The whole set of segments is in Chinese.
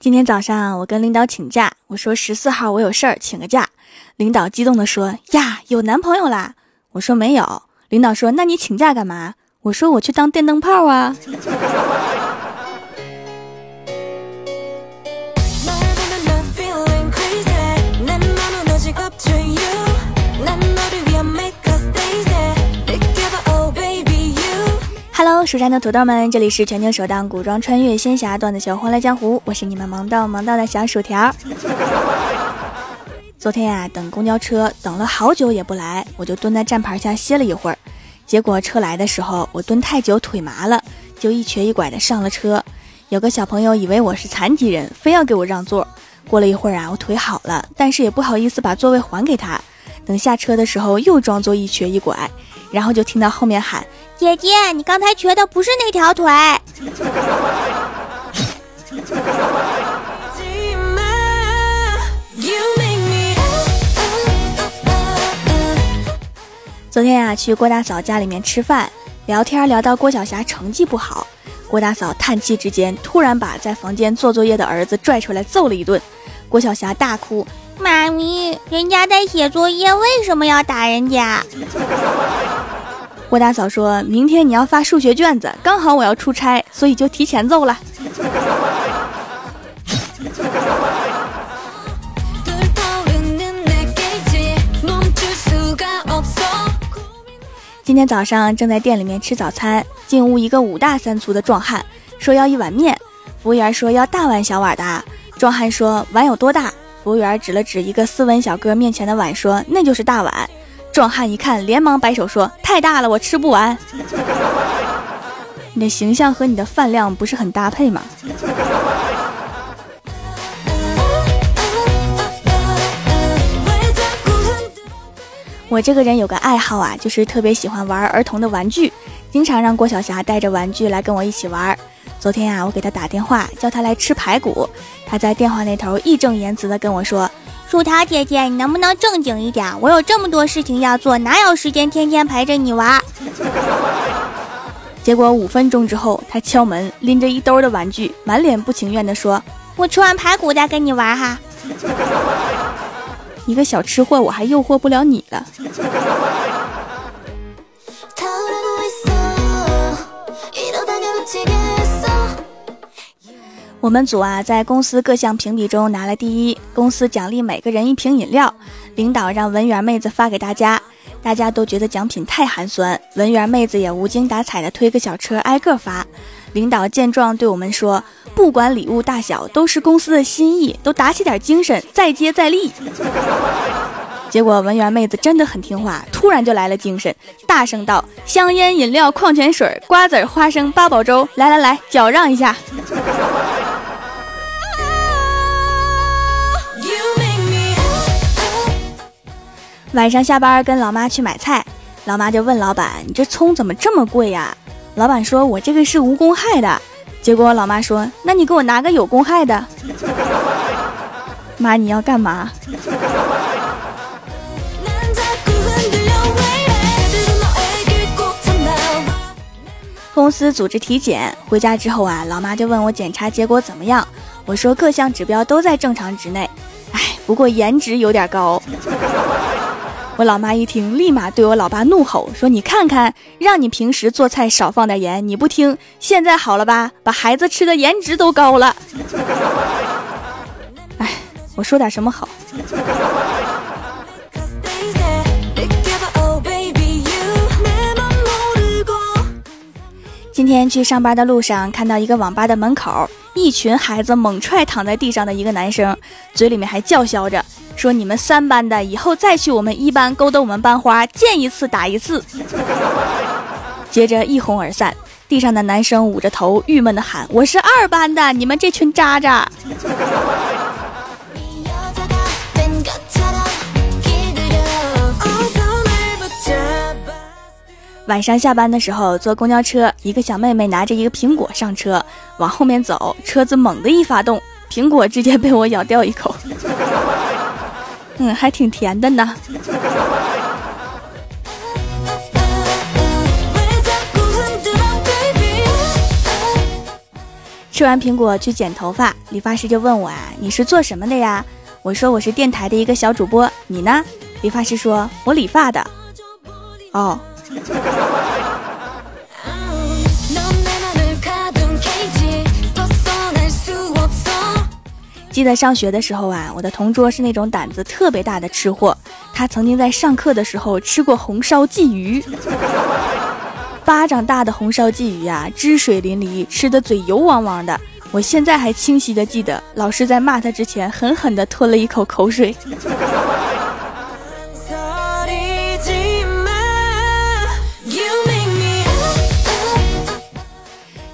今天早上我跟领导请假，我说十四号我有事儿，请个假。领导激动地说：“呀，有男朋友啦？”我说没有。领导说：“那你请假干嘛？”我说：“我去当电灯泡啊。”蜀山的土豆们，这里是全球首档古装穿越仙侠段子秀《欢乐江湖》，我是你们萌到萌到的小薯条。昨天呀，等公交车等了好久也不来，我就蹲在站牌下歇了一会儿。结果车来的时候，我蹲太久腿麻了，就一瘸一拐的上了车。有个小朋友以为我是残疾人，非要给我让座。过了一会儿啊，我腿好了，但是也不好意思把座位还给他。等下车的时候，又装作一瘸一拐，然后就听到后面喊。姐姐，你刚才瘸的不是那条腿。昨天呀，去郭大嫂家里面吃饭，聊天聊到郭晓霞成绩不好，郭大嫂叹气之间，突然把在房间做作业的儿子拽出来揍了一顿。郭晓霞大哭：“妈咪，人家在写作业，为什么要打人家？”郭大嫂说：“明天你要发数学卷子，刚好我要出差，所以就提前揍了。”今天早上正在店里面吃早餐，进屋一个五大三粗的壮汉，说要一碗面。服务员说要大碗小碗的。壮汉说碗有多大？服务员指了指一个斯文小哥面前的碗，说那就是大碗。壮汉一看，连忙摆手说：“太大了，我吃不完。”你的形象和你的饭量不是很搭配吗？我这个人有个爱好啊，就是特别喜欢玩儿童的玩具，经常让郭晓霞带着玩具来跟我一起玩。昨天啊，我给他打电话，叫他来吃排骨，他在电话那头义正言辞的跟我说。薯条姐姐，你能不能正经一点？我有这么多事情要做，哪有时间天天陪着你玩？结果五分钟之后，他敲门，拎着一兜的玩具，满脸不情愿地说：“我吃完排骨再跟你玩哈。”一个小吃货，我还诱惑不了你了。我们组啊，在公司各项评比中拿了第一，公司奖励每个人一瓶饮料。领导让文员妹子发给大家，大家都觉得奖品太寒酸，文员妹子也无精打采的推个小车挨个发。领导见状对我们说：“不管礼物大小，都是公司的心意，都打起点精神，再接再厉。”结果文员妹子真的很听话，突然就来了精神，大声道：“香烟、饮料、矿泉水、瓜子、花生、八宝粥，来来来，脚让一下。”晚上下班跟老妈去买菜，老妈就问老板：“你这葱怎么这么贵呀？”老板说：“我这个是无公害的。”结果老妈说：“那你给我拿个有公害的。”妈，你要干嘛？公司组织体检，回家之后啊，老妈就问我检查结果怎么样，我说各项指标都在正常值内，哎，不过颜值有点高。我老妈一听，立马对我老爸怒吼说：“你看看，让你平时做菜少放点盐，你不听，现在好了吧？把孩子吃的颜值都高了。”哎，我说点什么好？今天去上班的路上，看到一个网吧的门口，一群孩子猛踹躺在地上的一个男生，嘴里面还叫嚣着。说你们三班的以后再去我们一班勾搭我们班花，见一次打一次。接着一哄而散，地上的男生捂着头，郁闷的喊：“我是二班的，你们这群渣渣。”晚上下班的时候坐公交车，一个小妹妹拿着一个苹果上车，往后面走，车子猛地一发动，苹果直接被我咬掉一口。嗯，还挺甜的呢。吃完苹果去剪头发，理发师就问我啊，你是做什么的呀？我说我是电台的一个小主播，你呢？理发师说，我理发的。哦。记得上学的时候啊，我的同桌是那种胆子特别大的吃货，他曾经在上课的时候吃过红烧鲫鱼，巴掌大的红烧鲫鱼啊，汁水淋漓，吃的嘴油汪汪的。我现在还清晰的记得，老师在骂他之前，狠狠的吞了一口口水。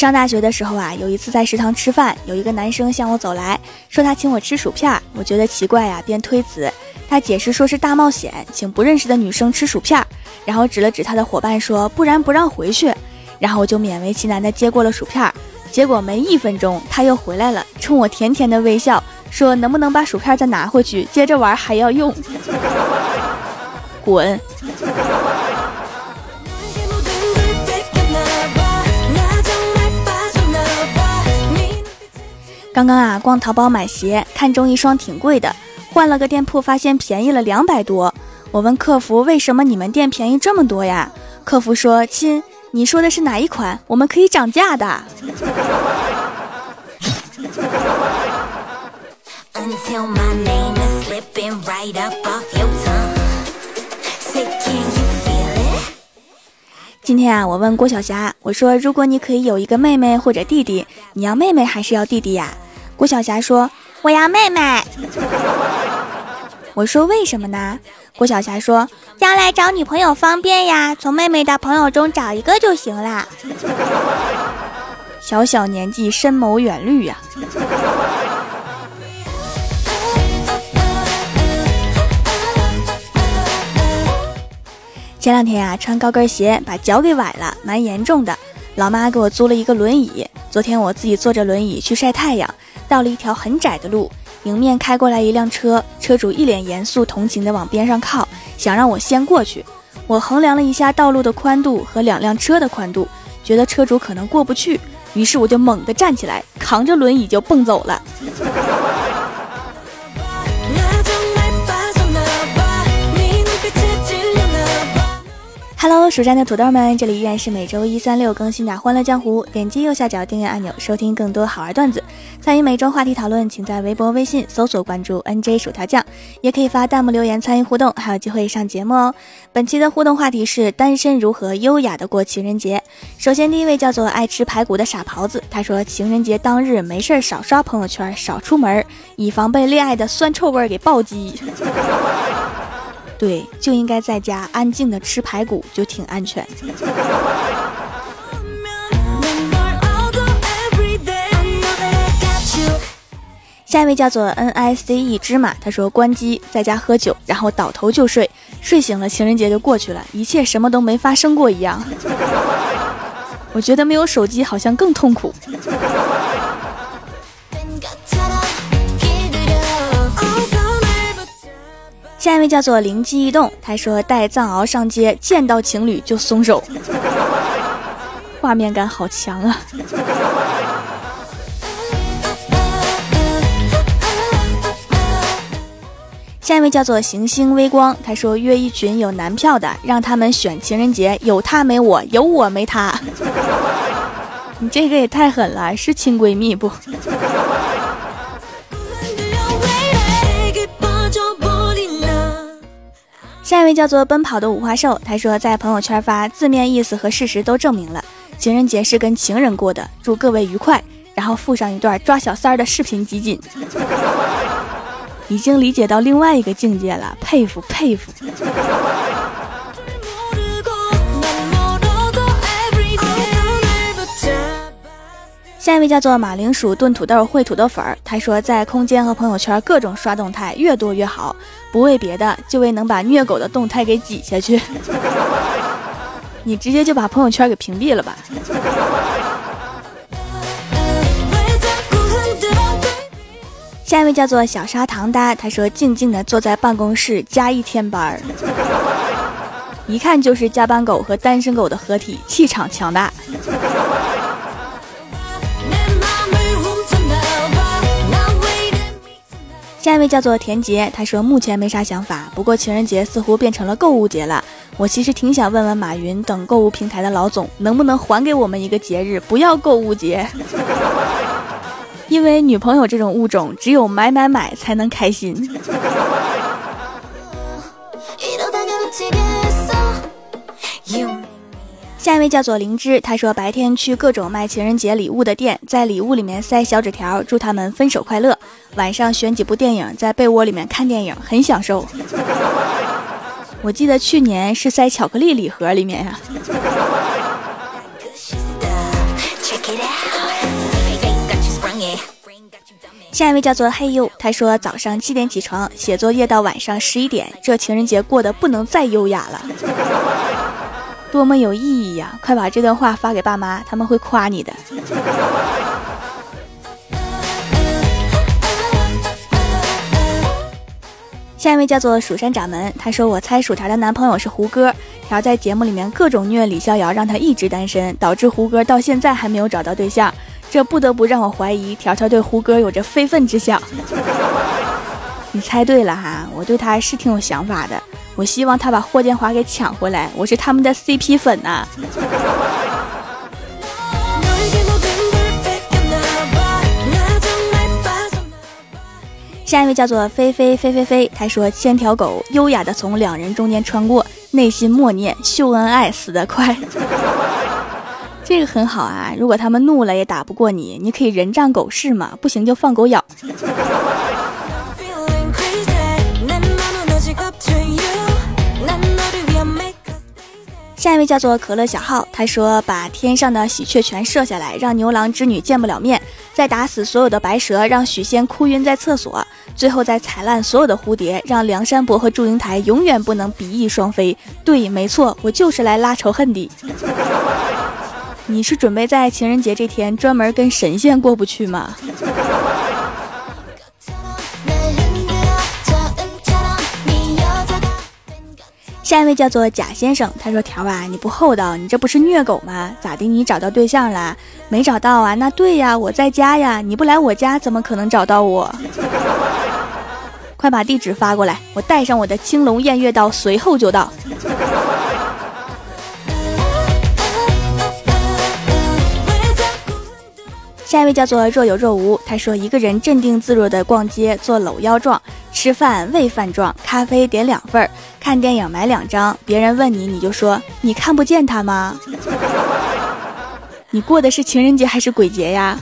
上大学的时候啊，有一次在食堂吃饭，有一个男生向我走来说他请我吃薯片，我觉得奇怪呀，便推辞。他解释说是大冒险，请不认识的女生吃薯片，然后指了指他的伙伴说不然不让回去，然后我就勉为其难的接过了薯片。结果没一分钟，他又回来了，冲我甜甜的微笑，说：“能不能把薯片再拿回去，接着玩还要用？” 滚！刚刚啊，逛淘宝买鞋，看中一双挺贵的，换了个店铺，发现便宜了两百多。我问客服：“为什么你们店便宜这么多呀？”客服说：“亲。”你说的是哪一款？我们可以涨价的。今天啊，我问郭晓霞，我说如果你可以有一个妹妹或者弟弟，你要妹妹还是要弟弟呀？郭晓霞说我要妹妹。我说为什么呢？郭晓霞说：“将来找女朋友方便呀，从妹妹的朋友中找一个就行啦。”小小年纪深谋远虑呀！前两天啊，穿高跟鞋把脚给崴了，蛮严重的。老妈给我租了一个轮椅。昨天我自己坐着轮椅去晒太阳，到了一条很窄的路。迎面开过来一辆车，车主一脸严肃同情地往边上靠，想让我先过去。我衡量了一下道路的宽度和两辆车的宽度，觉得车主可能过不去，于是我就猛地站起来，扛着轮椅就蹦走了。Hello，蜀山的土豆们，这里依然是每周一、三、六更新的《欢乐江湖》。点击右下角订阅按钮，收听更多好玩段子。参与每周话题讨论，请在微博、微信搜索关注 NJ 薯条酱，也可以发弹幕留言参与互动，还有机会上节目哦。本期的互动话题是单身如何优雅的过情人节。首先，第一位叫做爱吃排骨的傻狍子，他说情人节当日没事少刷朋友圈，少出门，以防被恋爱的酸臭味给暴击。对，就应该在家安静的吃排骨，就挺安全。下一位叫做 N I C E 芝麻，他说关机在家喝酒，然后倒头就睡，睡醒了情人节就过去了，一切什么都没发生过一样。我觉得没有手机好像更痛苦。下一位叫做灵机一动，他说带藏獒上街，见到情侣就松手，画面感好强啊！下一位叫做行星微光，他说约一群有男票的，让他们选情人节，有他没我，有我没他。你这个也太狠了，是亲闺蜜不？位叫做奔跑的五花兽，他说在朋友圈发字面意思和事实都证明了，情人节是跟情人过的，祝各位愉快。然后附上一段抓小三儿的视频集锦，已经理解到另外一个境界了，佩服佩服。下一位叫做马铃薯炖土豆烩土豆粉儿，他说在空间和朋友圈各种刷动态，越多越好，不为别的，就为能把虐狗的动态给挤下去。你直接就把朋友圈给屏蔽了吧。下一位叫做小砂糖哒，他说静静的坐在办公室加一天班儿，一看就是加班狗和单身狗的合体，气场强大。下一位叫做田杰，他说目前没啥想法，不过情人节似乎变成了购物节了。我其实挺想问问马云等购物平台的老总，能不能还给我们一个节日，不要购物节？因为女朋友这种物种，只有买买买才能开心。下一位叫做灵芝，他说白天去各种卖情人节礼物的店，在礼物里面塞小纸条，祝他们分手快乐。晚上选几部电影，在被窝里面看电影，很享受。我记得去年是塞巧克力礼盒里面呀。下一位叫做嘿呦，他说早上七点起床写作业到晚上十一点，这情人节过得不能再优雅了。多么有意义呀！快把这段话发给爸妈，他们会夸你的。下一位叫做蜀山掌门，他说：“我猜薯条的男朋友是胡歌，条在节目里面各种虐李逍遥，让他一直单身，导致胡歌到现在还没有找到对象，这不得不让我怀疑条条对胡歌有着非分之想。你猜对了哈，我对他是挺有想法的。”我希望他把霍建华给抢回来，我是他们的 CP 粉呐。下一位叫做飞飞飞飞飞，他说：“千条狗优雅的从两人中间穿过，内心默念秀恩爱死得快。”这个很好啊，如果他们怒了也打不过你，你可以人仗狗势嘛，不行就放狗咬。下一位叫做可乐小号，他说把天上的喜鹊全射下来，让牛郎织女见不了面，再打死所有的白蛇，让许仙哭晕在厕所，最后再踩烂所有的蝴蝶，让梁山伯和祝英台永远不能比翼双飞。对，没错，我就是来拉仇恨的。你是准备在情人节这天专门跟神仙过不去吗？下一位叫做贾先生，他说：“条啊，你不厚道，你这不是虐狗吗？咋的？你找到对象了？没找到啊？那对呀，我在家呀，你不来我家，怎么可能找到我？快把地址发过来，我带上我的青龙偃月刀，随后就到。”下一位叫做若有若无，他说：“一个人镇定自若的逛街，做搂腰状；吃饭喂饭状；咖啡点两份儿；看电影买两张。别人问你，你就说你看不见他吗？你过的是情人节还是鬼节呀？”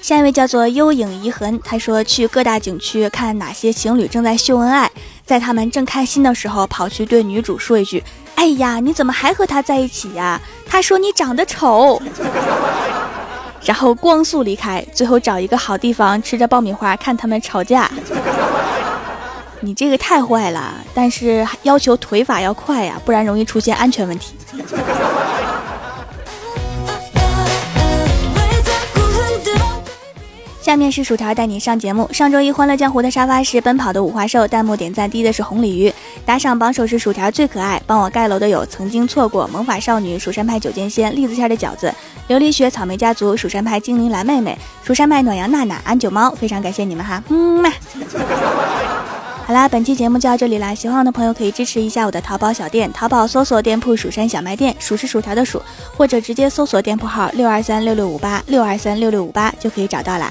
下一位叫做幽影遗痕，他说去各大景区看哪些情侣正在秀恩爱，在他们正开心的时候，跑去对女主说一句：“哎呀，你怎么还和他在一起呀？”他说：“你长得丑。” 然后光速离开，最后找一个好地方吃着爆米花看他们吵架。你这个太坏了，但是要求腿法要快呀，不然容易出现安全问题。下面是薯条带你上节目。上周一欢乐江湖的沙发是奔跑的五花兽，弹幕点赞低的是红鲤鱼，打赏榜首是薯条最可爱。帮我盖楼的有曾经错过、萌法少女、蜀山派九剑仙、栗子馅的饺子、琉璃雪、草莓家族、蜀山派精灵蓝妹妹、蜀山派暖阳娜娜、安九猫，非常感谢你们哈，嗯嘛。好啦，本期节目就到这里啦！喜欢我的朋友可以支持一下我的淘宝小店，淘宝搜索店铺“蜀山小卖店”，数是薯条的数，或者直接搜索店铺号六二三六六五八六二三六六五八就可以找到啦。